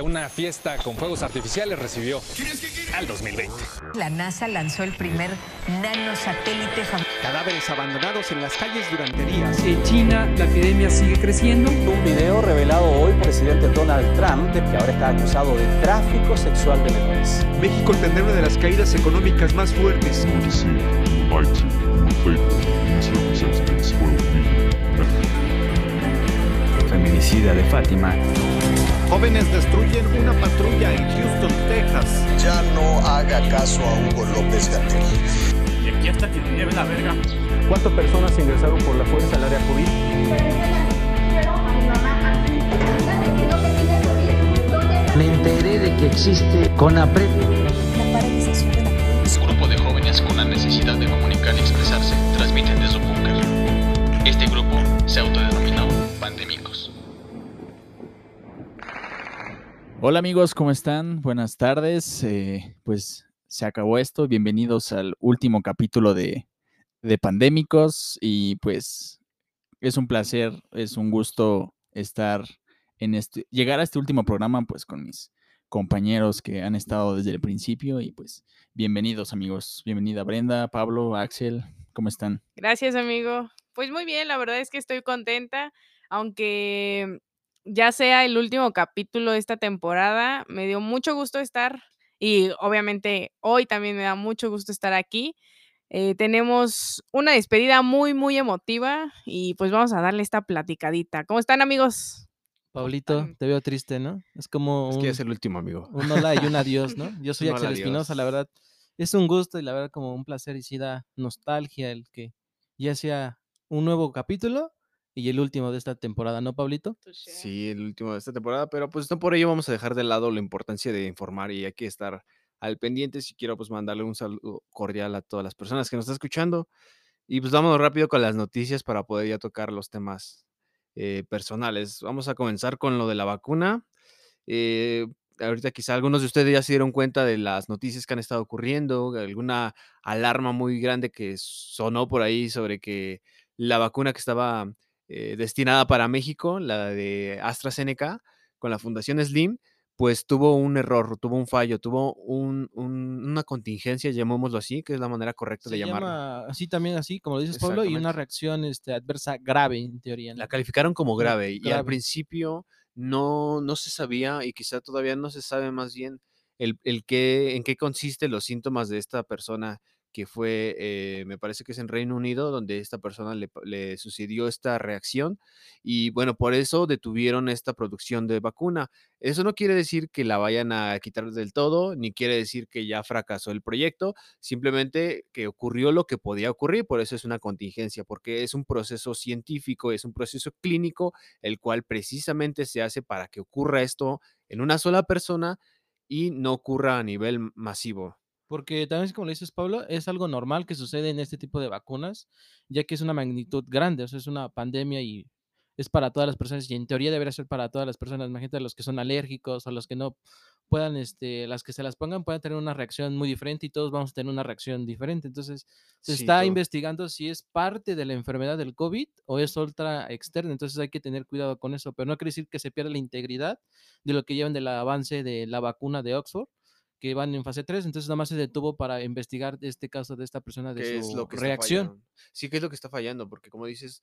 Una fiesta con fuegos artificiales recibió al 2020. La NASA lanzó el primer nanosatélite. Cadáveres abandonados en las calles durante días. En China la epidemia sigue creciendo. Un video revelado hoy por el presidente Donald Trump, que ahora está acusado de tráfico sexual de menores. México tendrá una de las caídas económicas más fuertes. Feminicida de Fátima. Jóvenes destruyen una patrulla en Houston, Texas. Ya no haga caso a Hugo López Gatel. Y aquí hasta que me lleve la verga. ¿Cuántas personas ingresaron por la fuerza al área COVID? Me enteré de que existe CONAPRED. Hola amigos, ¿cómo están? Buenas tardes. Eh, pues se acabó esto. Bienvenidos al último capítulo de, de Pandémicos y pues es un placer, es un gusto estar en este, llegar a este último programa pues con mis compañeros que han estado desde el principio y pues bienvenidos amigos. Bienvenida Brenda, Pablo, Axel, ¿cómo están? Gracias amigo. Pues muy bien, la verdad es que estoy contenta, aunque ya sea el último capítulo de esta temporada, me dio mucho gusto estar y obviamente hoy también me da mucho gusto estar aquí. Eh, tenemos una despedida muy, muy emotiva y pues vamos a darle esta platicadita. ¿Cómo están amigos? Pablito, te veo triste, ¿no? Es como Es un, que es el último, amigo. un hola y un adiós, ¿no? Yo soy Axel. Espinosa, la verdad. Es un gusto y la verdad como un placer y sí da nostalgia el que ya sea un nuevo capítulo y el último de esta temporada, ¿no, Pablito? Sí, el último de esta temporada, pero pues no por ello vamos a dejar de lado la importancia de informar y hay que estar al pendiente. Si quiero pues mandarle un saludo cordial a todas las personas que nos están escuchando y pues vámonos rápido con las noticias para poder ya tocar los temas eh, personales. Vamos a comenzar con lo de la vacuna. Eh, ahorita quizá algunos de ustedes ya se dieron cuenta de las noticias que han estado ocurriendo, alguna alarma muy grande que sonó por ahí sobre que la vacuna que estaba eh, destinada para México, la de AstraZeneca, con la Fundación Slim, pues tuvo un error, tuvo un fallo, tuvo un- un- una contingencia, llamémoslo así, que es la manera correcta Se de llamarlo. llama así también, así como lo dices, Pablo, y una reacción este, adversa grave en teoría. ¿no? La calificaron como grave y al principio no, no se sabía y quizá todavía no se sabe más bien el, el qué, en qué consiste los síntomas de esta persona que fue, eh, me parece que es en Reino Unido, donde esta persona le, le sucedió esta reacción y bueno, por eso detuvieron esta producción de vacuna. Eso no quiere decir que la vayan a quitar del todo, ni quiere decir que ya fracasó el proyecto, simplemente que ocurrió lo que podía ocurrir, por eso es una contingencia, porque es un proceso científico, es un proceso clínico, el cual precisamente se hace para que ocurra esto en una sola persona y no ocurra a nivel masivo. Porque también, como le dices, Pablo, es algo normal que sucede en este tipo de vacunas, ya que es una magnitud grande, o sea, es una pandemia y es para todas las personas, y en teoría debería ser para todas las personas, imagínate los que son alérgicos o los que no puedan, este, las que se las pongan puedan tener una reacción muy diferente y todos vamos a tener una reacción diferente. Entonces, se Sí, está todo. investigando si es parte de la enfermedad del COVID o es otra externa, entonces hay que tener cuidado con eso, pero no quiere decir que se pierda la integridad de lo que llevan del avance de la vacuna de Oxford que van en fase 3, entonces nada más se detuvo para investigar este caso de esta persona de ¿Qué su es lo que está reacción. Sí, ¿qué es lo que está fallando? Porque como dices,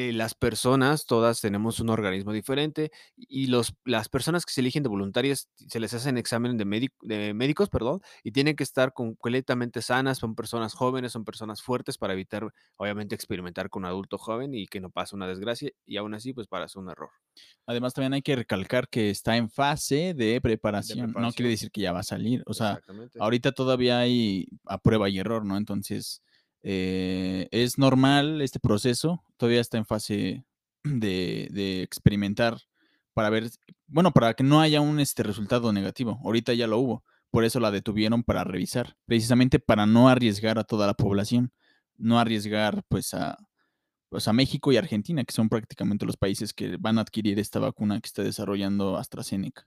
eh, las personas, todas tenemos un organismo diferente y los, las personas que se eligen de voluntarias se les hacen examen de, de médicos, perdón, y tienen que estar completamente sanas, son personas jóvenes, son personas fuertes para evitar, obviamente, experimentar con un adulto joven y que no pase una desgracia y aún así, pues para hacer un error. Además también hay que recalcar que está en fase de preparación, no preparación. quiere decir que ya va a salir, o sea, ahorita todavía hay a prueba y error, ¿no? Entonces, eh, es normal este proceso, todavía está en fase de, de experimentar para ver, bueno, para que no haya un este, resultado negativo. Ahorita ya lo hubo, por eso la detuvieron para revisar, precisamente para no arriesgar a toda la población, no arriesgar pues a, pues a México y Argentina, que son prácticamente los países que van a adquirir esta vacuna que está desarrollando AstraZeneca.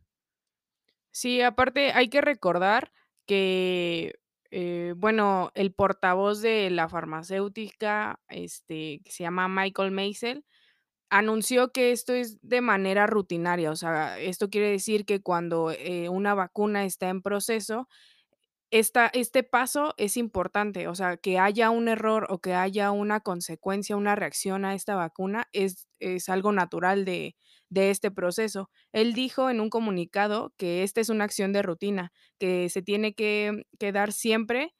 Sí, aparte hay que recordar que, eh, bueno, el portavoz de la farmacéutica, este, que se llama Michael Meisel, anunció que esto es de manera rutinaria, o sea, esto quiere decir que cuando, eh, una vacuna está en proceso, esta este paso es importante, o sea, que haya un error o que haya una consecuencia, una reacción a esta vacuna es es algo natural de de este proceso. Él dijo en un comunicado que esta es una acción de rutina, que se tiene que que dar siempre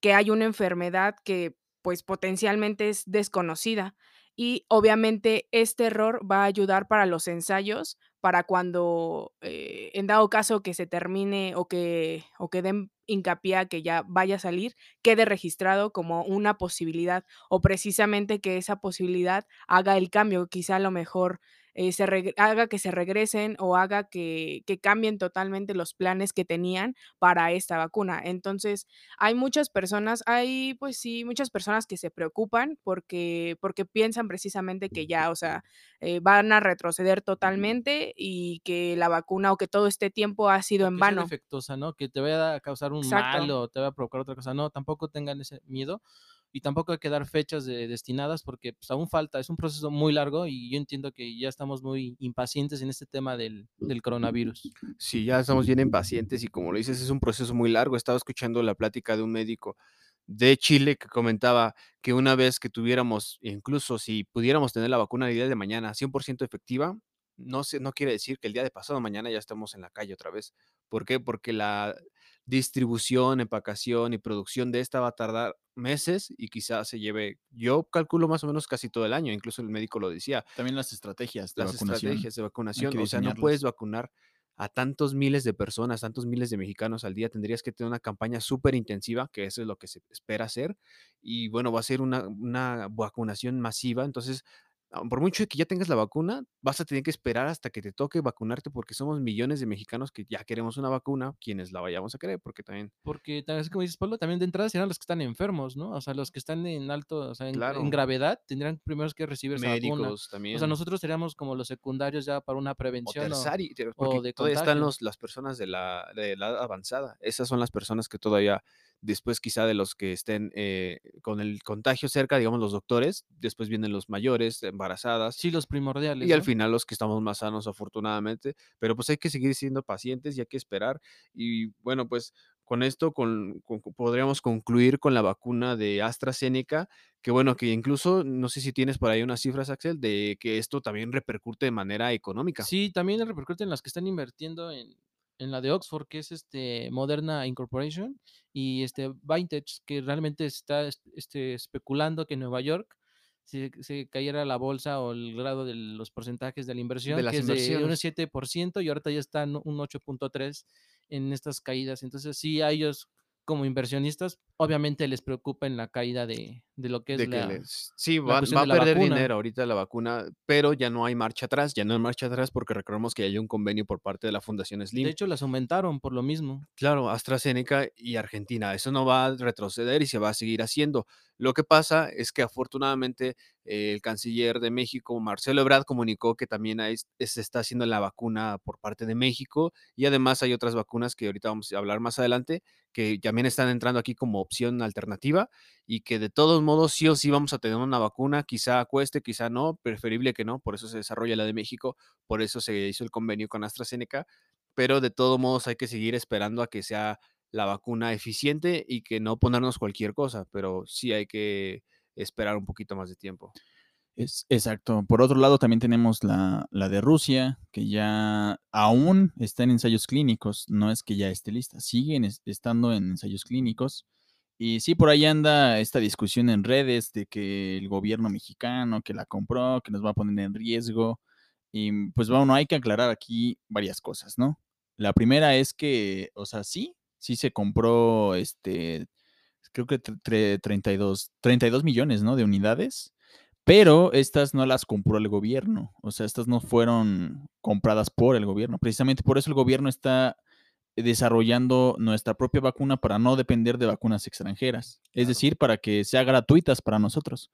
que hay una enfermedad que, pues, potencialmente es desconocida. Y obviamente este error va a ayudar para los ensayos, para cuando, eh, en dado caso que se termine o que o que den hincapié a que ya vaya a salir, quede registrado como una posibilidad, o precisamente que esa posibilidad haga el cambio, quizá a lo mejor, eh, se haga que se regresen o haga que que cambien totalmente los planes que tenían para esta vacuna. Entonces, hay muchas personas hay, pues sí, muchas personas que se preocupan porque porque piensan precisamente que ya, o sea, eh, van a retroceder totalmente y que la vacuna o que todo este tiempo ha sido O en vano. ¿no? Que te vaya a causar un mal Exacto. o te va a provocar otra cosa. No, tampoco tengan ese miedo y tampoco hay que dar fechas de destinadas porque, pues, aún falta, es un proceso muy largo y yo entiendo que ya estamos muy impacientes en este tema del del coronavirus. Sí, ya estamos bien impacientes y como lo dices, es un proceso muy largo. Estaba escuchando la plática de un médico de Chile que comentaba que una vez que tuviéramos, incluso si pudiéramos tener la vacuna el día de mañana 100% efectiva, no sé, no quiere decir que el día de pasado mañana ya estemos en la calle otra vez. ¿Por qué? Porque la distribución, empacación y producción de esta va a tardar meses y quizás se lleve, yo calculo más o menos casi todo el año, incluso el médico lo decía. También las estrategias de Las vacunación. estrategias de vacunación, o sea, no puedes vacunar a tantos miles de personas, tantos miles de mexicanos al día, tendrías que tener una campaña superintensiva, que eso es lo que se espera hacer, y bueno, va a ser una una vacunación masiva. Entonces, por mucho que ya tengas la vacuna, vas a tener que esperar hasta que te toque vacunarte, porque somos millones de mexicanos que ya queremos una vacuna, quienes la vayamos a querer, porque también Porque tal vez, como dices, Pablo, también de entrada serán los que están enfermos, ¿no? O sea, los que están en alto, o sea, en gravedad, tendrían primeros que recibir esa vacuna. Médicos O también. sea, nosotros seríamos como los secundarios ya para una O prevención o terciari o de todavía están los las personas de la de la edad avanzada. Esas son las personas que todavía después quizá de los que estén, eh, con el contagio cerca, digamos, los doctores, después vienen los mayores, embarazadas Sí, los primordiales, y al final los que estamos más sanos, afortunadamente, pero, pues, hay que seguir siendo pacientes y hay que esperar. Y bueno, pues, con esto, con con podríamos concluir con la vacuna de AstraZeneca, que bueno, que incluso, no sé si tienes por ahí unas cifras, Axel, de que esto también repercute de manera económica. Sí, también repercute en las que están invirtiendo en en la de Oxford, que es, este, Moderna Incorporation y, este, BioNTech, que realmente está, es este, especulando que en Nueva York se se cayera la bolsa o el grado de los porcentajes de la De inversión, que las es de un inversiones. 7% y ahorita ya está un 8.3 en estas caídas. Entonces, sí, a ellos como inversionistas, obviamente les preocupa en la caída de de lo que es De que la les sí, la va va de a perder vacuna. dinero ahorita la vacuna, pero ya no hay marcha atrás, ya no hay marcha atrás, porque recordemos que hay un convenio por parte de la Fundación De Slim. hecho, las aumentaron por lo mismo. Claro, AstraZeneca y Argentina, eso no va a retroceder y se va a seguir haciendo. Lo que pasa es que afortunadamente el canciller de México, Marcelo Ebrard, comunicó que también hay se está haciendo la vacuna por parte de México y además hay otras vacunas que ahorita vamos a hablar más adelante, que también están entrando aquí como opción alternativa y que de todos modos sí o sí vamos a tener una vacuna, quizá cueste, quizá no, preferible que no, por eso se desarrolla la de México, por eso se hizo el convenio con AstraZeneca, pero de todos modos hay que seguir esperando a que sea la vacuna eficiente y que no ponernos cualquier cosa, pero sí hay que esperar un poquito más de tiempo. Es exacto. Por otro lado, también tenemos la la de Rusia, que ya aún está en ensayos clínicos, no es que ya esté lista, siguen es estando en ensayos clínicos. Y sí, por ahí anda esta discusión en redes de que el gobierno mexicano que la compró, que nos va a poner en riesgo. Y, mm, pues, bueno, hay que aclarar aquí varias cosas, ¿no? La primera es que, o sea, sí, sí se compró, este, creo que tre tre 32 32 millones, ¿no?, de unidades, pero estas no las compró el gobierno, o sea, estas no fueron compradas por el gobierno. Precisamente por eso el gobierno está desarrollando nuestra propia vacuna para no depender de vacunas extranjeras, es decir, para que sea gratuitas para nosotros.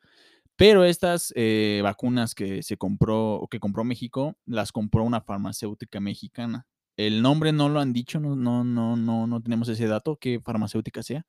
Pero estas, eh, vacunas que se compró o que compró México, las compró una farmacéutica mexicana. El nombre no lo han dicho, no no no no no tenemos ese dato, qué farmacéutica sea,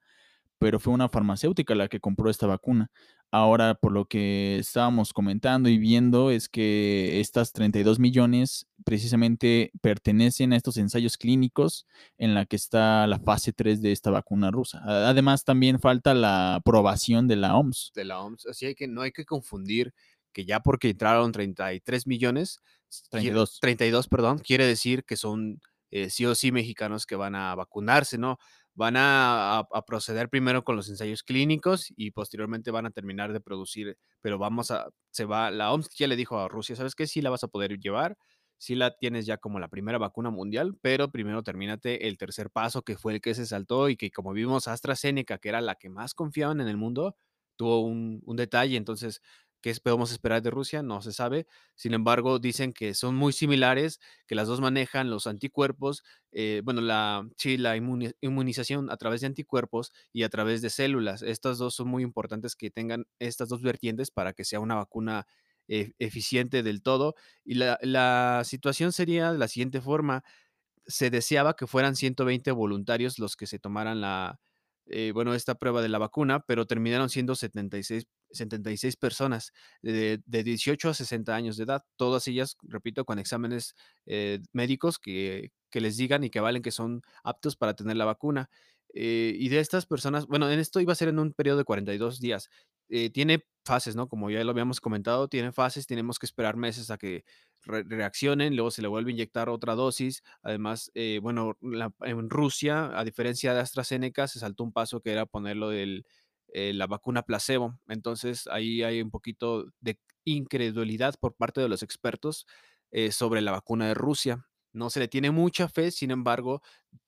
pero fue una farmacéutica la que compró esta vacuna. Ahora, por lo que estábamos comentando y viendo, es que estas 32 millones precisamente pertenecen a estos ensayos clínicos en la que está la fase 3 de esta vacuna rusa. Además, también falta la aprobación de la OMS. De la OMS. Así hay que no hay que confundir que ya porque entraron 33 millones, 32. 32, perdón, quiere decir que son eh, sí o sí mexicanos que van a vacunarse, ¿no? Van a, proceder primero con los ensayos clínicos y posteriormente van a terminar de producir, pero vamos a, se va, la OMS ya le dijo a Rusia, ¿sabes qué? Sí la vas a poder llevar, sí la tienes ya como la primera vacuna mundial, pero primero termínate el tercer paso, que fue el que se saltó y que como vimos AstraZeneca, que era la que más confiaban en el mundo, tuvo un, un detalle, entonces ¿Qué podemos esperar de Rusia? No se sabe. Sin embargo, dicen que son muy similares, que las dos manejan los anticuerpos, eh, bueno, la, sí, la inmunización a través de anticuerpos y a través de células. Estas dos son muy importantes que tengan estas dos vertientes para que sea una vacuna eficiente del todo. Y la, la situación sería de la siguiente forma. Se deseaba que fueran 120 voluntarios los que se tomaran la, eh, bueno, esta prueba de la vacuna, pero terminaron siendo 76, 76 personas de, de, 18 a 60 años de edad, todas ellas, repito, con exámenes eh, médicos que, que, les digan y que valen que son aptos para tener la vacuna. Eh, y de estas personas, bueno, en esto iba a ser en un periodo de 42 días. Eh, tiene fases, ¿no? Como ya lo habíamos comentado, tiene fases, tenemos que esperar meses a que re reaccionen, luego se le vuelve a inyectar otra dosis. Además, bueno, en Rusia, a diferencia de AstraZeneca, se saltó un paso que era ponerlo de eh, la vacuna placebo. Entonces, ahí hay un poquito de incredulidad por parte de los expertos eh, sobre la vacuna de Rusia. No se le tiene mucha fe, sin embargo,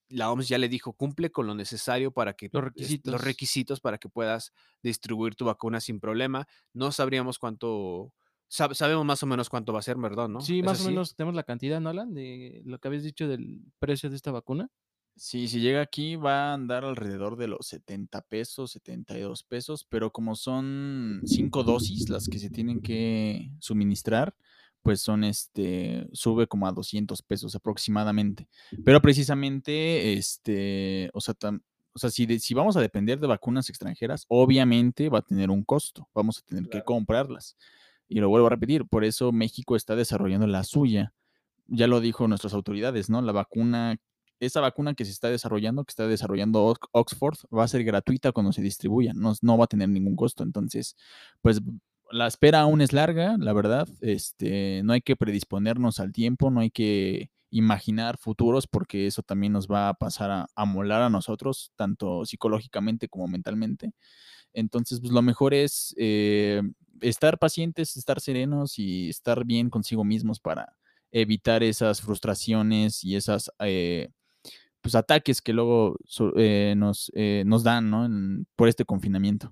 la OMS ya le dijo, cumple con lo necesario para que los requisitos. los requisitos para que puedas distribuir tu vacuna sin problema. No sabríamos cuánto, sab, sabemos más o menos cuánto va a ser, ¿verdad? ¿no? Sí, más o menos tenemos la cantidad, ¿no, Alan? De lo que habías dicho del precio de esta vacuna. Sí, si llega aquí va a andar alrededor de los 70 pesos, 72 pesos, pero como son cinco dosis las que se tienen que suministrar, pues son este, sube como a 200 pesos aproximadamente. Pero precisamente, este, o sea, tam, o sea si, de, si vamos a depender de vacunas extranjeras, obviamente va a tener un costo, vamos a tener claro. que comprarlas. Y lo vuelvo a repetir, por eso México está desarrollando la suya. Ya lo dijo nuestras autoridades, ¿no? La vacuna, esa vacuna que se está desarrollando, que está desarrollando Oxford, va a ser gratuita cuando se distribuya, no, no va a tener ningún costo. Entonces, pues la espera aún es larga, la verdad. Este, no hay que predisponernos al tiempo, no hay que imaginar futuros porque eso también nos va a pasar a, a molar a nosotros, tanto psicológicamente como mentalmente. Entonces, pues lo mejor es eh, estar pacientes, estar serenos y estar bien consigo mismos para evitar esas frustraciones y esas eh, pues, ataques que luego eh, nos, nos dan ¿no? en, por este confinamiento.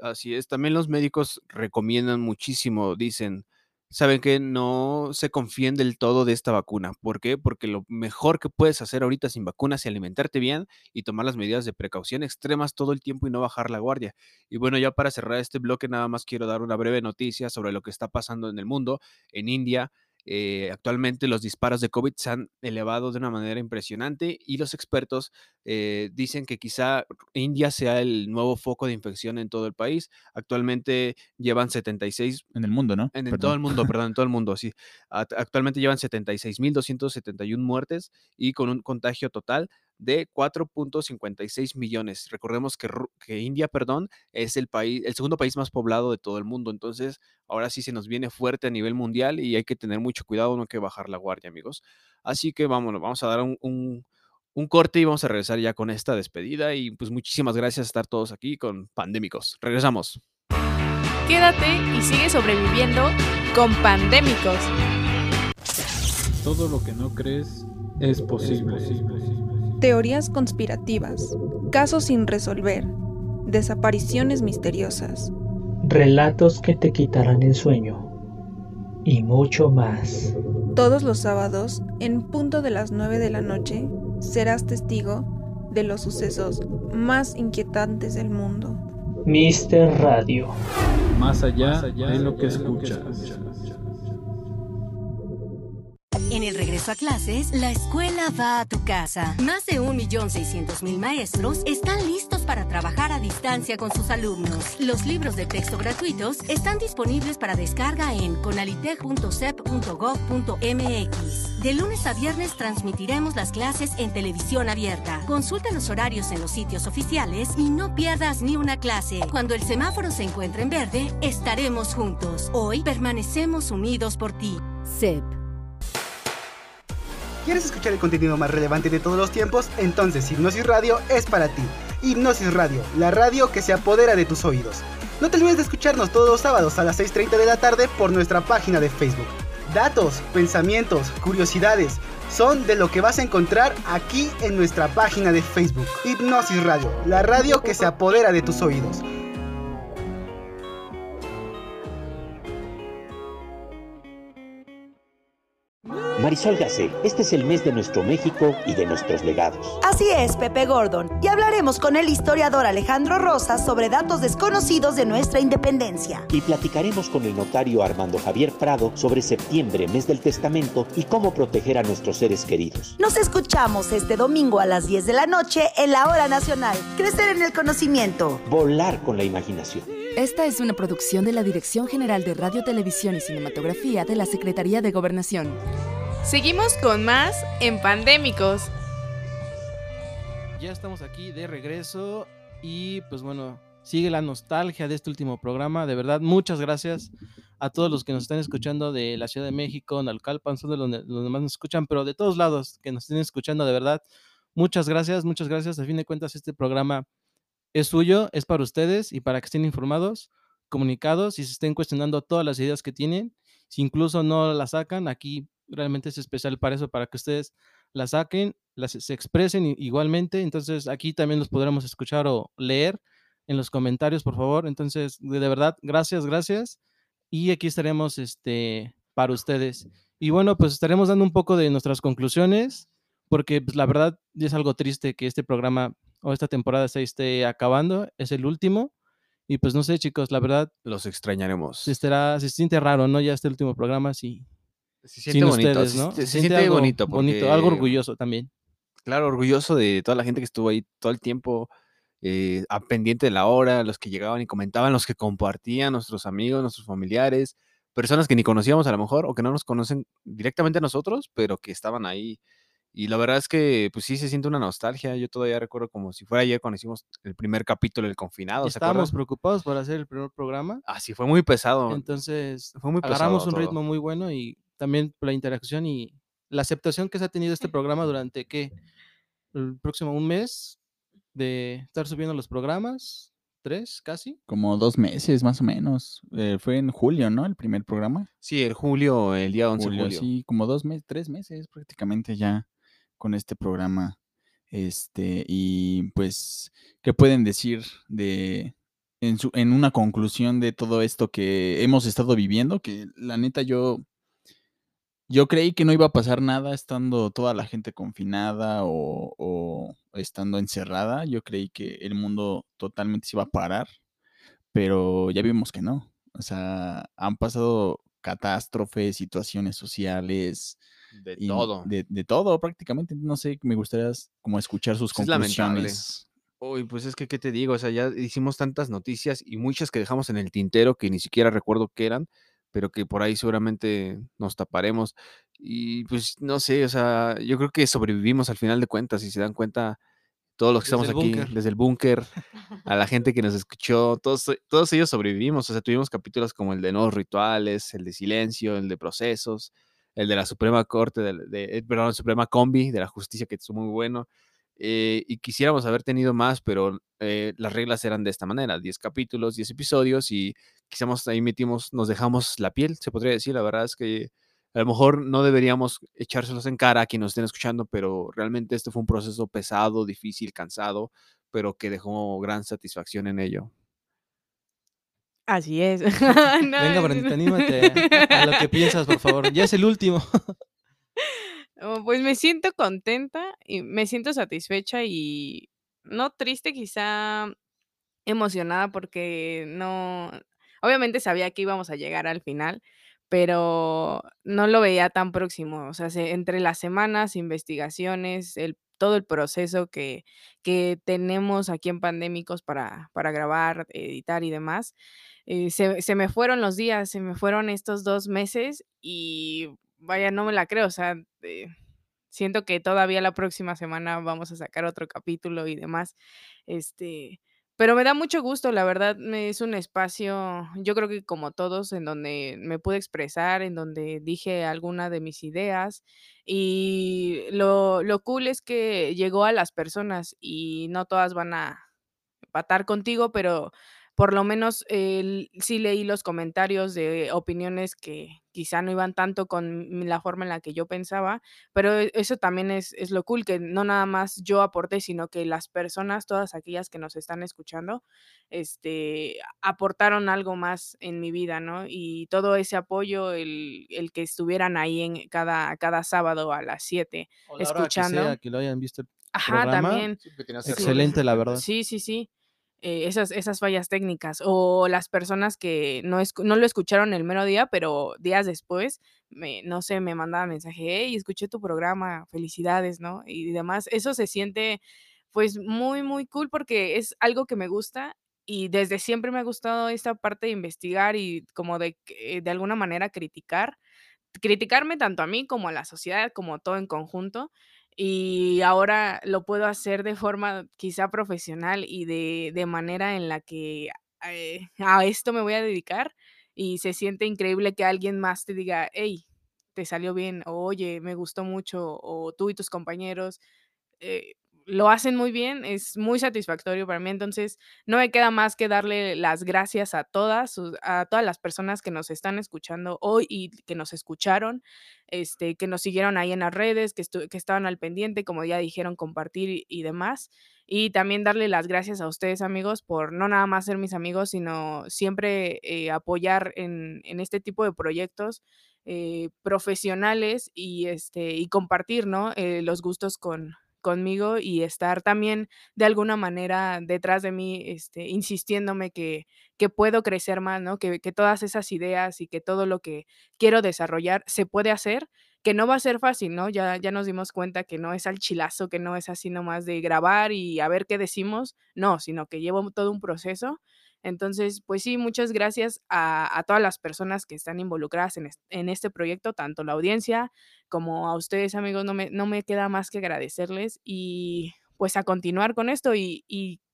Así es, también los médicos recomiendan muchísimo, dicen, saben que no se confíen del todo de esta vacuna. ¿Por qué? Porque lo mejor que puedes hacer ahorita sin vacunas es alimentarte bien y tomar las medidas de precaución extremas todo el tiempo y no bajar la guardia. Y bueno, ya para cerrar este bloque, nada más quiero dar una breve noticia sobre lo que está pasando en el mundo. En India, eh, actualmente los disparos de COVID se han elevado de una manera impresionante y los expertos eh, dicen que quizá India sea el nuevo foco de infección en todo el país. Actualmente llevan 76... En el mundo, ¿no? En, en todo el mundo, perdón, en todo el mundo, sí. Actualmente llevan 76.271 muertes y con un contagio total de 4.56 millones. Recordemos que, que, India, perdón, es el país, el segundo país más poblado de todo el mundo. Entonces, ahora sí se nos viene fuerte a nivel mundial y hay que tener mucho cuidado, no hay que bajar la guardia, amigos. Así que vámonos, vamos a dar un, un, un corte y vamos a regresar ya con esta despedida. Y pues muchísimas gracias a estar todos aquí con Pandémicos. Regresamos. Quédate y sigue sobreviviendo con Pandémicos. Todo lo que no crees es posible. Es posible teorías conspirativas, casos sin resolver, desapariciones misteriosas, relatos que te quitarán el sueño y mucho más. Todos los sábados, en punto de las 9 de la noche, serás testigo de los sucesos más inquietantes del mundo. Mister Radio. Más allá, Más allá de lo que escuchas. En el regreso a clases, la escuela va a tu casa. Más de 1.600.000 maestros están listos para trabajar a distancia con sus alumnos. Los libros de texto gratuitos están disponibles para descarga en conalitech.sep.gov.mx. De lunes a viernes transmitiremos las clases en televisión abierta. Consulta los horarios en los sitios oficiales y no pierdas ni una clase. Cuando el semáforo se encuentre en verde, estaremos juntos. Hoy permanecemos unidos por ti. CEP. ¿Quieres escuchar el contenido más relevante de todos los tiempos? Entonces Hipnosis Radio es para ti. Hipnosis Radio, la radio que se apodera de tus oídos. No te olvides de escucharnos todos los sábados a las 6.30 de la tarde por nuestra página de Facebook. Datos, pensamientos, curiosidades, son de lo que vas a encontrar aquí en nuestra página de Facebook. Hipnosis Radio, la radio que se apodera de tus oídos. Marisol Gacé, este es el mes de nuestro México y de nuestros legados. Así es, Pepe Gordon, y hablaremos con el historiador Alejandro Rosas sobre datos desconocidos de nuestra independencia. Y platicaremos con el notario Armando Javier Prado sobre septiembre, mes del testamento, y cómo proteger a nuestros seres queridos. Nos escuchamos este domingo a las 10 de la noche en la Hora Nacional. Crecer en el conocimiento. Volar con la imaginación. Esta es una producción de la Dirección General de Radio, Televisión y Cinematografía de la Secretaría de Gobernación. Seguimos con más en Pandémicos. Ya estamos aquí de regreso y pues bueno, sigue la nostalgia de este último programa. De verdad, muchas gracias a todos los que nos están escuchando de la Ciudad de México, Nalcalpan, son de los, los demás nos escuchan, pero de todos lados que nos estén escuchando, de verdad, muchas gracias, muchas gracias. A fin de cuentas, este programa es suyo, es para ustedes y para que estén informados, comunicados y se estén cuestionando todas las ideas que tienen. Si incluso no las sacan, aquí realmente es especial para eso, para que ustedes la saquen, las, se expresen igualmente. Entonces aquí también los podremos escuchar o leer en los comentarios, por favor. Entonces, de, verdad, gracias, gracias. Y aquí estaremos este, para ustedes. Y bueno, pues estaremos dando un poco de nuestras conclusiones, porque pues, la verdad es algo triste que este programa o esta temporada se esté acabando, es el último. Y pues no sé, chicos, la verdad. Los extrañaremos. Se, estará, se siente raro, ¿no? Ya este último programa, sí. Se siente bonito, ustedes, se- ¿no? se Se siente algo bonito bonito, algo porque- orgulloso también. Claro, orgulloso de toda la gente que estuvo ahí todo el tiempo, eh, a pendiente de la hora, los que llegaban y comentaban, los que compartían, nuestros amigos, nuestros familiares, personas que ni conocíamos a lo mejor o que no nos conocen directamente a nosotros, pero que estaban ahí. Y la verdad es que, pues sí, se siente una nostalgia. Yo todavía recuerdo como si fuera ayer cuando hicimos el primer capítulo del confinado. ¿se Estábamos acuerdan? preocupados por hacer el primer programa. Ah, sí, fue muy pesado. Entonces, Fue muy agarramos pesado un todo. ritmo muy bueno y también la interacción y la aceptación que se ha tenido este programa durante, ¿qué? El próximo un mes de estar subiendo los programas, tres casi. Como dos meses más o menos. Eh, fue en julio, ¿no? El primer programa. Sí, el julio, el día 11 de Julio, julio. sí, como dos meses, tres meses prácticamente ya con este programa. Este, y pues, ¿qué pueden decir de en, su, en una conclusión de todo esto que hemos estado viviendo? Que la neta yo, yo creí que no iba a pasar nada estando toda la gente confinada o, o estando encerrada. Yo creí que el mundo totalmente se iba a parar, pero ya vimos que no. O sea, han pasado catástrofes, situaciones sociales. De y todo. De, de todo prácticamente. No sé, me gustaría como escuchar sus es lamentable. conclusiones. Uy, pues es que, ¿qué te digo? O sea, ya hicimos tantas noticias y muchas que dejamos en el tintero que ni siquiera recuerdo qué eran, pero que por ahí seguramente nos taparemos. Y pues no sé, o sea, yo creo que sobrevivimos al final de cuentas, si se dan cuenta, todos los que Desde estamos aquí, desde el búnker, a la gente que nos escuchó, todos, todos ellos sobrevivimos. O sea, tuvimos capítulos como el de nuevos rituales, el de silencio, el de procesos, el de la Suprema Corte, de, de, eh, perdón, Suprema Combi, de la justicia, que estuvo muy bueno. Eh, y quisiéramos haber tenido más, pero eh, las reglas eran de esta manera, 10 capítulos, 10 episodios y quizás ahí metimos, nos dejamos la piel, se podría decir, la verdad es que a lo mejor no deberíamos echárselos en cara a quienes nos estén escuchando, pero realmente este fue un proceso pesado, difícil, cansado, pero que dejó gran satisfacción en ello. Así es. No, Venga, Brandita, anímate a, a lo que piensas, por favor. Ya es el último. Oh, Pues me siento contenta y me siento satisfecha y no triste, quizá emocionada porque no, obviamente sabía que íbamos a llegar al final, pero no lo veía tan próximo. O sea, se- entre las semanas, investigaciones, el, todo el proceso que, que tenemos aquí en Pandémicos para, para grabar, editar y demás, eh, se, se me fueron los días, se me fueron estos dos meses y vaya, no me la creo. O sea, eh, siento que todavía la próxima semana vamos a sacar otro capítulo y demás. Este, pero me da mucho gusto, la verdad, me es un espacio, yo creo que como todos, en donde me pude expresar, en donde dije alguna de mis ideas y lo, lo cool es que llegó a las personas y no todas van a empatar contigo, pero por lo menos el- sí leí los comentarios de opiniones que quizá no iban tanto con la forma en la que yo pensaba, pero e- eso también es, es lo cool, que no nada más yo aporté, sino que las personas, todas aquellas que nos están escuchando, este, aportaron algo más en mi vida, ¿no? Y todo ese apoyo, el, el que estuvieran ahí en cada, cada sábado a las 7 O la hora que escuchando. sea que lo hayan visto el Ajá, programa, también. excelente, la verdad. Sí, sí, sí. Eh, esas, esas fallas técnicas. O las personas que no, no lo escucharon el mero día, pero días después, me, no sé, me mandaban mensaje, hey, escuché tu programa, felicidades, ¿no? Y demás. Eso se siente, pues, muy, muy cool porque es algo que me gusta y desde siempre me ha gustado esta parte de investigar y como de, que- de alguna manera criticar criticarme tanto a mí como a la sociedad, como todo en conjunto. Y ahora lo puedo hacer de forma quizá profesional y de, de manera en la que eh, a esto me voy a dedicar. Y se siente increíble que alguien más te diga, hey, te salió bien, o oye, me gustó mucho, o tú y tus compañeros eh, lo hacen muy bien, es muy satisfactorio para mí. Entonces, no me queda más que darle las gracias a todas, a todas las personas que nos están escuchando hoy y que nos escucharon, este, que nos siguieron ahí en las redes, que, que estaban al pendiente, como ya dijeron, compartir y, y demás. Y también darle las gracias a ustedes, amigos, por no nada más ser mis amigos, sino siempre eh, apoyar en, en este tipo de proyectos eh, profesionales y, este, y compartir, ¿no? Eh, los gustos con, conmigo y estar también de alguna manera detrás de mí, este, insistiéndome que, que puedo crecer más, ¿no? Que, que todas esas ideas y que todo lo que quiero desarrollar se puede hacer, que no va a ser fácil, ¿no? Ya, ya nos dimos cuenta que no es al chilazo, que no es así nomás de grabar y a ver qué decimos, no, sino que llevo todo un proceso. Entonces, pues sí, muchas gracias a, todas las personas que están involucradas en, es- en este proyecto, tanto la audiencia, como a ustedes, amigos, no me, no me queda más que agradecerles y pues a continuar con esto y,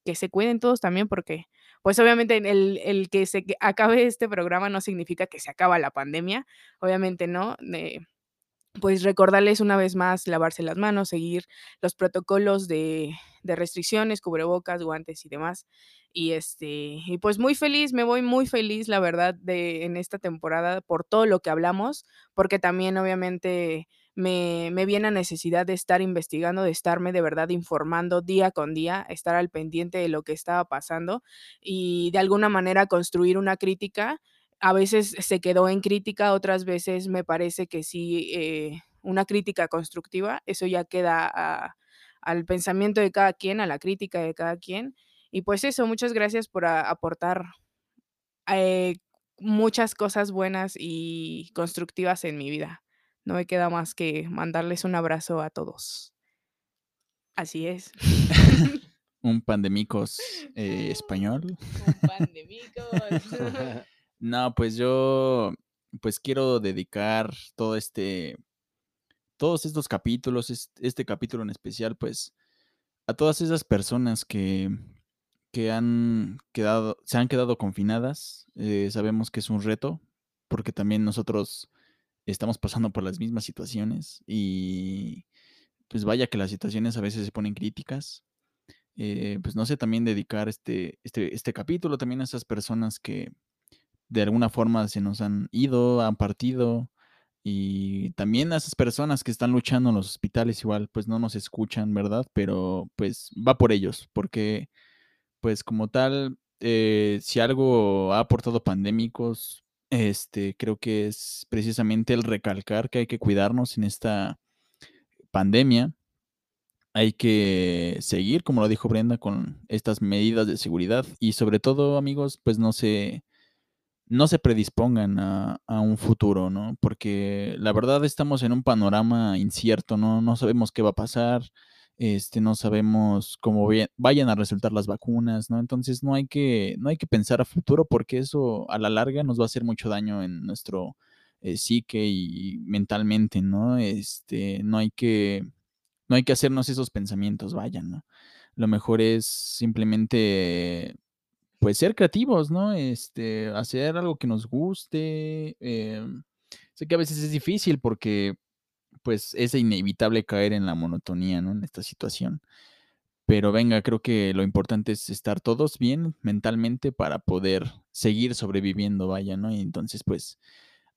que se cuiden todos también porque pues obviamente el, el que se acabe este programa no significa que se acaba la pandemia, obviamente no. pues recordarles una vez más lavarse las manos, seguir los protocolos de, de restricciones, cubrebocas, guantes y demás. Y este, y pues muy feliz, me voy muy feliz, la verdad, de en esta temporada por todo lo que hablamos, porque también obviamente me, me viene a necesidad de estar investigando, de estarme de verdad informando día con día, estar al pendiente de lo que estaba pasando y de alguna manera construir una crítica a veces se quedó en crítica, otras veces me parece que sí, eh, una crítica constructiva, eso ya queda al pensamiento de cada quien, a la crítica de cada quien. Y pues eso, muchas gracias por aportar eh, muchas cosas buenas y constructivas en mi vida. No me queda más que mandarles un abrazo a todos. Así es. Un pandemicos eh, español. No, pues yo pues quiero dedicar todo este todos estos capítulos, es- este capítulo en especial, pues a todas esas personas que que han quedado se han quedado confinadas. Eh, sabemos que es un reto porque también nosotros estamos pasando por las mismas situaciones y pues vaya que las situaciones a veces se ponen críticas. Eh, pues no sé, también dedicar este, este, este capítulo también a esas personas que de alguna forma se nos han ido, han partido, y también a esas personas que están luchando en los hospitales igual, pues no nos escuchan, ¿verdad? Pero pues va por ellos, porque pues como tal, eh, si algo ha aportado pandémicos, este, creo que es precisamente el recalcar que hay que cuidarnos en esta pandemia. Hay que seguir, como lo dijo Brenda, con estas medidas de seguridad y sobre todo, amigos, pues no se, no se predispongan a, a, un futuro, ¿no? Porque la verdad estamos en un panorama incierto, ¿no? No sabemos qué va a pasar, este, no sabemos cómo vayan a resultar las vacunas, ¿no? Entonces no hay que, no hay que pensar a futuro porque eso a la larga nos va a hacer mucho daño en nuestro eh, psique y mentalmente, ¿no? Este, no hay que, no hay que hacernos esos pensamientos, vayan, ¿no? Lo mejor es simplemente pues ser creativos, ¿no? Este, hacer algo que nos guste. Eh, sé que a veces es difícil porque pues es inevitable caer en la monotonía, ¿no? En esta situación. Pero venga, creo que lo importante es estar todos bien mentalmente para poder seguir sobreviviendo, vaya, ¿no? Y entonces, pues,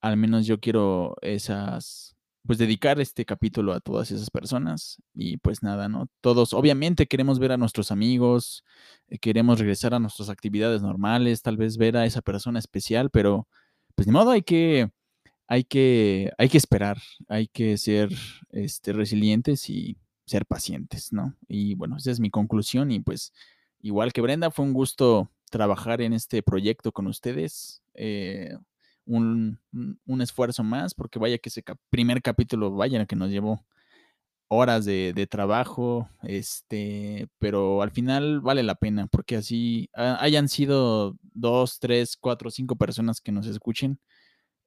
al menos yo quiero esas, pues dedicar este capítulo a todas esas personas y pues nada, ¿no? Todos obviamente queremos ver a nuestros amigos, eh, queremos regresar a nuestras actividades normales, tal vez ver a esa persona especial, pero pues ni modo hay que hay que hay que esperar, hay que ser este resilientes y ser pacientes, ¿no? Y bueno, esa es mi conclusión y pues igual que Brenda, fue un gusto trabajar en este proyecto con ustedes. Eh, un, un, esfuerzo más, porque vaya que ese primer capítulo, vaya que nos llevó horas de, de, trabajo, este, pero al final vale la pena, porque así hayan sido dos, tres, cuatro, cinco personas que nos escuchen.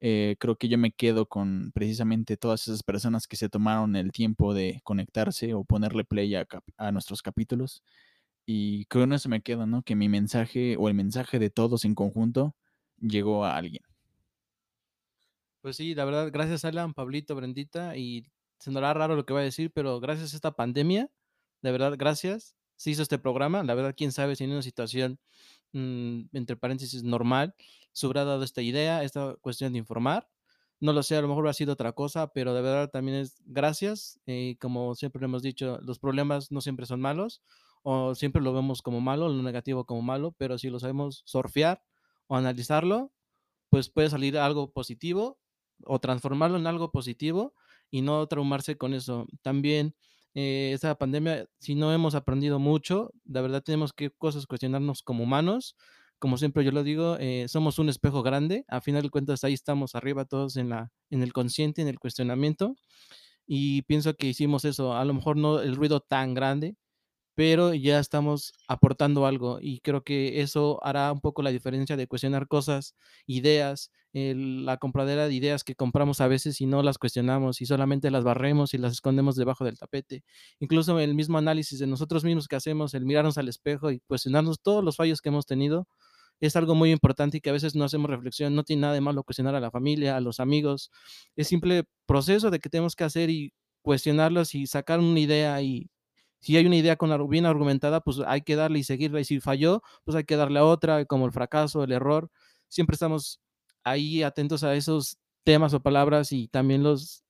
Eh, creo que yo me quedo con precisamente todas esas personas que se tomaron el tiempo de conectarse o ponerle play a, a nuestros capítulos. Y con eso me quedo, ¿no? Que mi mensaje o el mensaje de todos en conjunto llegó a alguien. Pues sí, la verdad, gracias Alan, Pablito, Brendita, y se nos hará raro lo que voy a decir, pero gracias a esta pandemia, de verdad, gracias, se hizo este programa, la verdad, quién sabe si en una situación, mmm, entre paréntesis, normal, se hubiera dado esta idea, esta cuestión de informar, no lo sé, a lo mejor ha sido otra cosa, pero de verdad también es gracias, y como siempre hemos dicho, los problemas no siempre son malos, o siempre lo vemos como malo, lo negativo como malo, pero si lo sabemos surfear o analizarlo, pues puede salir algo positivo o transformarlo en algo positivo y no traumarse con eso. También eh, esta pandemia, si no hemos aprendido mucho, la verdad tenemos que cosas cuestionarnos como humanos. Como siempre yo lo digo, eh, somos un espejo grande. A final de cuentas, ahí estamos arriba todos en, la, en el consciente, en el cuestionamiento. Y pienso que hicimos eso. A lo mejor no el ruido tan grande, pero ya estamos aportando algo y creo que eso hará un poco la diferencia de cuestionar cosas, ideas, la compradera de ideas que compramos a veces y no las cuestionamos y solamente las barremos y las escondemos debajo del tapete. Incluso el mismo análisis de nosotros mismos que hacemos, el mirarnos al espejo y cuestionarnos todos los fallos que hemos tenido, es algo muy importante y que a veces no hacemos reflexión, no tiene nada de malo cuestionar a la familia, a los amigos, es simple proceso de que tenemos que hacer y cuestionarlos y sacar una idea y si hay una idea con, bien argumentada, pues hay que darle y seguirla. Y si falló, pues hay que darle a otra, como el fracaso, el error. Siempre estamos ahí atentos a esos temas o palabras y también los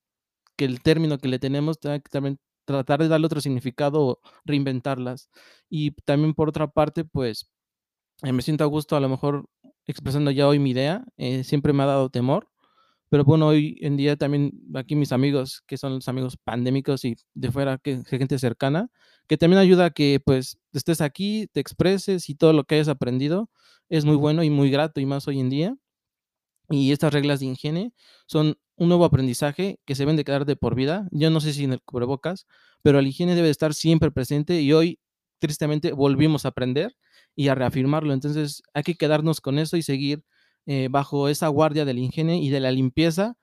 que el término que le tenemos, también tratar de darle otro significado o reinventarlas. Y también por otra parte, pues me siento a gusto a lo mejor expresando ya hoy mi idea. Eh, siempre me ha dado temor pero bueno, hoy en día también aquí mis amigos, que son los amigos pandémicos y de fuera, que gente cercana, que también ayuda a que pues estés aquí, te expreses y todo lo que hayas aprendido es muy bueno y muy grato y más hoy en día. Y estas reglas de higiene son un nuevo aprendizaje que se deben de quedar de por vida. Yo no sé si en el cubrebocas, pero la higiene debe estar siempre presente y hoy tristemente volvimos a aprender y a reafirmarlo. Entonces hay que quedarnos con eso y seguir eh, bajo esa guardia del ingenio y de la limpieza,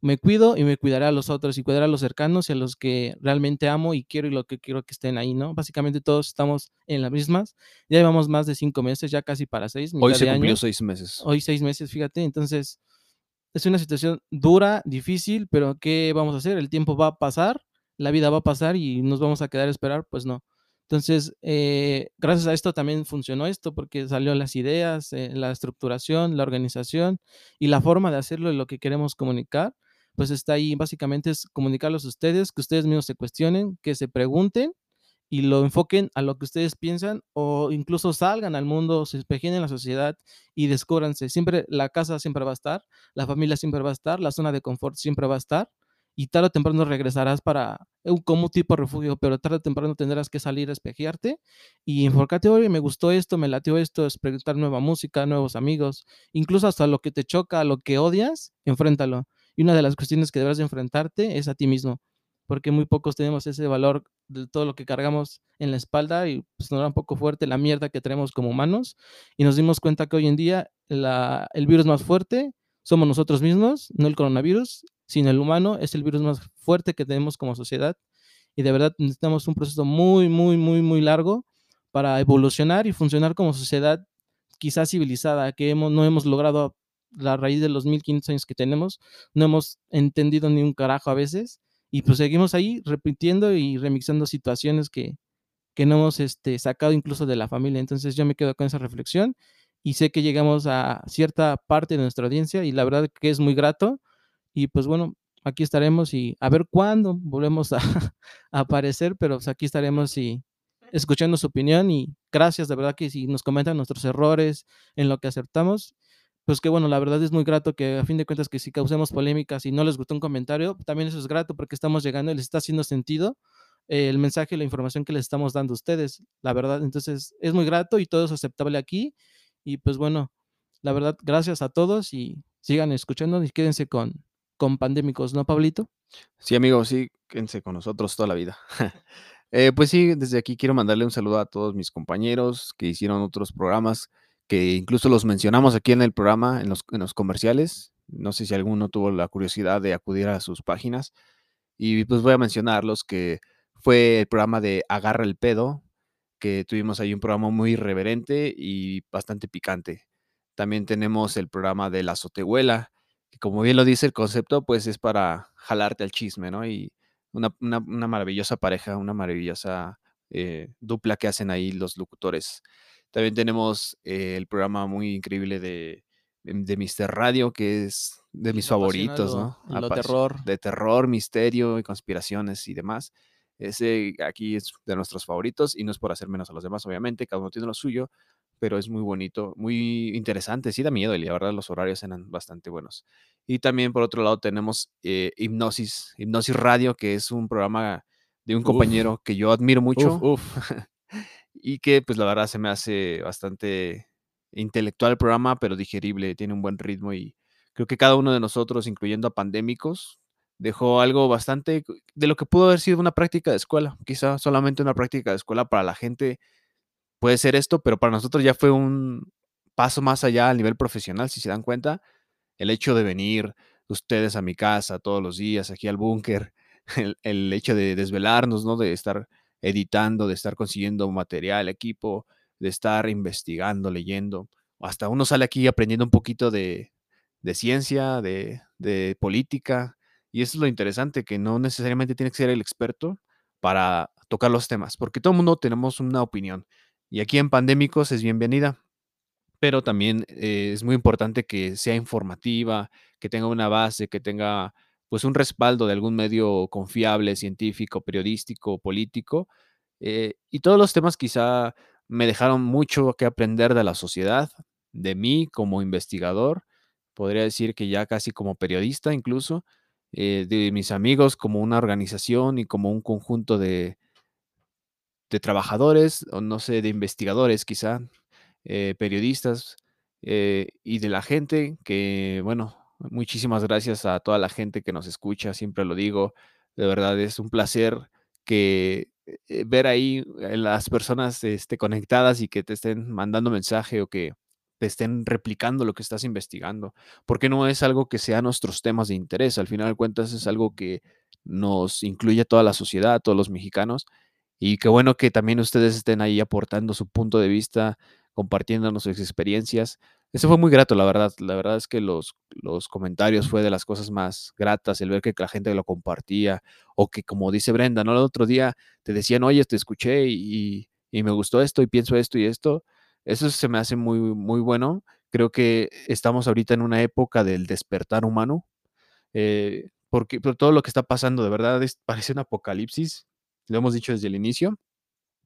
me cuido y me cuidaré a los otros y cuidaré a los cercanos y a los que realmente amo y quiero y lo que quiero que estén ahí, ¿no? Básicamente todos estamos en las mismas. Ya llevamos más de cinco meses, ya casi para seis. Hoy se cumplió seis meses. Hoy seis meses, fíjate. Entonces, es una situación dura, difícil, pero ¿qué vamos a hacer? El tiempo va a pasar, la vida va a pasar y nos vamos a quedar a esperar, pues no. Entonces, eh, gracias a esto también funcionó esto, porque salió las ideas, eh, la estructuración, la organización y la forma de hacerlo, lo que queremos comunicar, pues está ahí. Básicamente es comunicarlos a ustedes, que ustedes mismos se cuestionen, que se pregunten y lo enfoquen a lo que ustedes piensan o incluso salgan al mundo, se espejen en la sociedad y descúbranse. Siempre la casa siempre va a estar, la familia siempre va a estar, la zona de confort siempre va a estar y tarde o temprano regresarás para un como tipo de refugio, pero tarde o temprano tendrás que salir a espejearte y enfocarte, oye, me gustó esto, me latió esto, experimentar nueva música, nuevos amigos, incluso hasta lo que te choca, lo que odias, enfréntalo. Y una de las cuestiones que debes de enfrentarte es a ti mismo, porque muy pocos tenemos ese valor de todo lo que cargamos en la espalda y pues nos da un poco fuerte la mierda que tenemos como humanos y nos dimos cuenta que hoy en día el virus más fuerte somos nosotros mismos, no el coronavirus, sino el humano es el virus más fuerte que tenemos como sociedad y de verdad necesitamos un proceso muy, muy, muy, muy largo para evolucionar y funcionar como sociedad quizás civilizada, que hemos, no hemos logrado la raíz de los 1500 años que tenemos, no hemos entendido ni un carajo a veces y pues seguimos ahí repitiendo y remixando situaciones que, que no hemos este, sacado incluso de la familia. Entonces yo me quedo con esa reflexión y sé que llegamos a cierta parte de nuestra audiencia y la verdad que es muy grato y pues bueno, aquí estaremos y a ver cuándo volvemos a, aparecer, pero pues, aquí estaremos y escuchando su opinión y gracias de verdad que si nos comentan nuestros errores en lo que acertamos, pues que bueno, la verdad es muy grato que a fin de cuentas que si causemos polémicas y no les gustó un comentario, también eso es grato porque estamos llegando y les está haciendo sentido el mensaje y la información que les estamos dando a ustedes, la verdad, entonces es muy grato y todo es aceptable aquí y pues bueno, la verdad, gracias a todos y sigan escuchando y quédense con con pandémicos, ¿no, Pablito? Sí, amigo, sí, quédense con nosotros toda la vida. eh, pues sí, desde aquí quiero mandarle un saludo a todos mis compañeros que hicieron otros programas, que incluso los mencionamos aquí en el programa, en los, comerciales. No sé si alguno tuvo la curiosidad de acudir a sus páginas. Y pues voy a mencionarlos, que fue el programa de Agarra el Pedo, que tuvimos ahí un programa muy irreverente y bastante picante. También tenemos el programa de La Sotehuela, que como bien lo dice el concepto, pues es para jalarte al chisme, ¿no? Y una, maravillosa pareja, una maravillosa eh, dupla que hacen ahí los locutores. También tenemos eh, el programa muy increíble de, de Mister Radio, que es de mis favoritos, ¿no? Lo terror. De terror, misterio y conspiraciones y demás. Ese aquí es de nuestros favoritos y no es por hacer menos a los demás, obviamente, cada uno tiene lo suyo, pero es muy bonito, muy interesante. Sí da miedo y la verdad los horarios eran bastante buenos. Y también por otro lado tenemos eh, Hipnosis, Hipnosis Radio, que es un programa de un compañero que yo admiro mucho. y que pues la verdad se me hace bastante intelectual el programa, pero digerible, tiene un buen ritmo y creo que cada uno de nosotros, incluyendo a pandémicos, dejó algo bastante de lo que pudo haber sido una práctica de escuela, quizá solamente una práctica de escuela para la gente puede ser esto, pero para nosotros ya fue un paso más allá a nivel profesional, si se dan cuenta, el hecho de venir ustedes a mi casa todos los días, aquí al búnker, el, hecho de desvelarnos, ¿no? De estar editando, de estar consiguiendo material, equipo, de estar investigando, leyendo. Hasta uno sale aquí aprendiendo un poquito de, ciencia, de, de, política. Y eso es lo interesante, que no necesariamente tiene que ser el experto para tocar los temas, porque todo el mundo tenemos una opinión. Y aquí en Pandémicos es bienvenida, pero también eh, es muy importante que sea informativa, que tenga una base, que tenga pues un respaldo de algún medio confiable, científico, periodístico, político. Eh, y todos los temas quizá me dejaron mucho que aprender de la sociedad, de mí como investigador, podría decir que ya casi como periodista incluso, eh, de mis amigos como una organización y como un conjunto de, de trabajadores, o no sé, de investigadores quizá, eh, periodistas eh, y de la gente que, bueno, muchísimas gracias a toda la gente que nos escucha, siempre lo digo, de verdad es un placer que eh, ver ahí las personas este, conectadas y que te estén mandando mensaje o que te estén replicando lo que estás investigando, porque no es algo que sea nuestros temas de interés, al final de cuentas es algo que nos incluye a toda la sociedad, a todos los mexicanos, y qué bueno que también ustedes estén ahí aportando su punto de vista, compartiéndonos sus experiencias. Eso fue muy grato, la verdad. La verdad es que los, los comentarios fue de las cosas más gratas, el ver que la gente lo compartía, o que como dice Brenda, ¿no? El otro día te decían, oye, te escuché y, y me gustó esto y pienso esto y esto. Eso se me hace muy, muy bueno. Creo que estamos ahorita en una época del despertar humano, eh, porque por todo lo que está pasando, de verdad, parece un apocalipsis lo hemos dicho desde el inicio,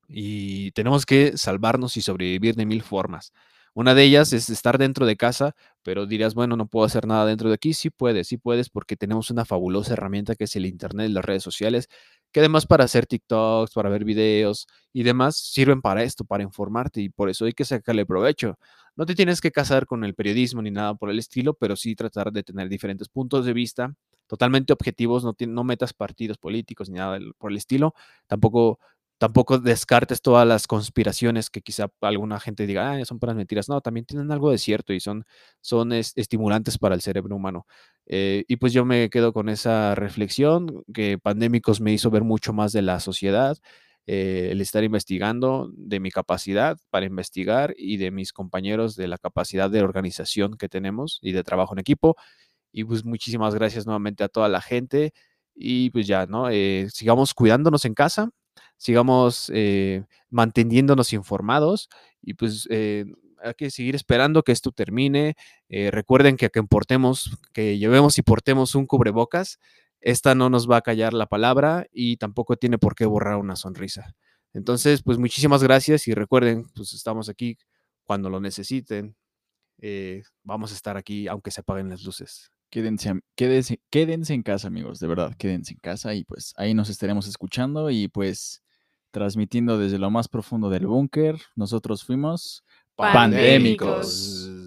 y tenemos que salvarnos y sobrevivir de mil formas. Una de ellas es estar dentro de casa, pero dirías, bueno, no puedo hacer nada dentro de aquí. Sí puedes, sí puedes, porque tenemos una fabulosa herramienta que es el Internet y las redes sociales, que además para hacer TikToks, para ver videos y demás, sirven para esto, para informarte y por eso hay que sacarle provecho. No te tienes que casar con el periodismo ni nada por el estilo, pero sí tratar de tener diferentes puntos de vista totalmente objetivos, no, no metas partidos políticos ni nada por el estilo, tampoco tampoco descartes todas las conspiraciones que quizá alguna gente diga, ah, son puras mentiras. No, también tienen algo de cierto y son, son estimulantes para el cerebro humano. Eh, y pues yo me quedo con esa reflexión que Pandémicos me hizo ver mucho más de la sociedad, eh, el estar investigando, de mi capacidad para investigar y de mis compañeros, de la capacidad de organización que tenemos y de trabajo en equipo. Y pues muchísimas gracias nuevamente a toda la gente. Y pues ya, ¿no? Eh, sigamos cuidándonos en casa, sigamos eh, manteniéndonos informados y pues eh, hay que seguir esperando que esto termine. Recuerden que, que importemos, que llevemos y portemos un cubrebocas, esta no nos va a callar la palabra y tampoco tiene por qué borrar una sonrisa. Entonces, pues muchísimas gracias y recuerden, pues estamos aquí cuando lo necesiten. vamos a estar aquí aunque se apaguen las luces. Quédense, quédense, quédense en casa, amigos, de verdad, quédense en casa y pues ahí nos estaremos escuchando y pues transmitiendo desde lo más profundo del búnker. Nosotros fuimos pandémicos. make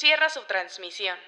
cierra su transmisión.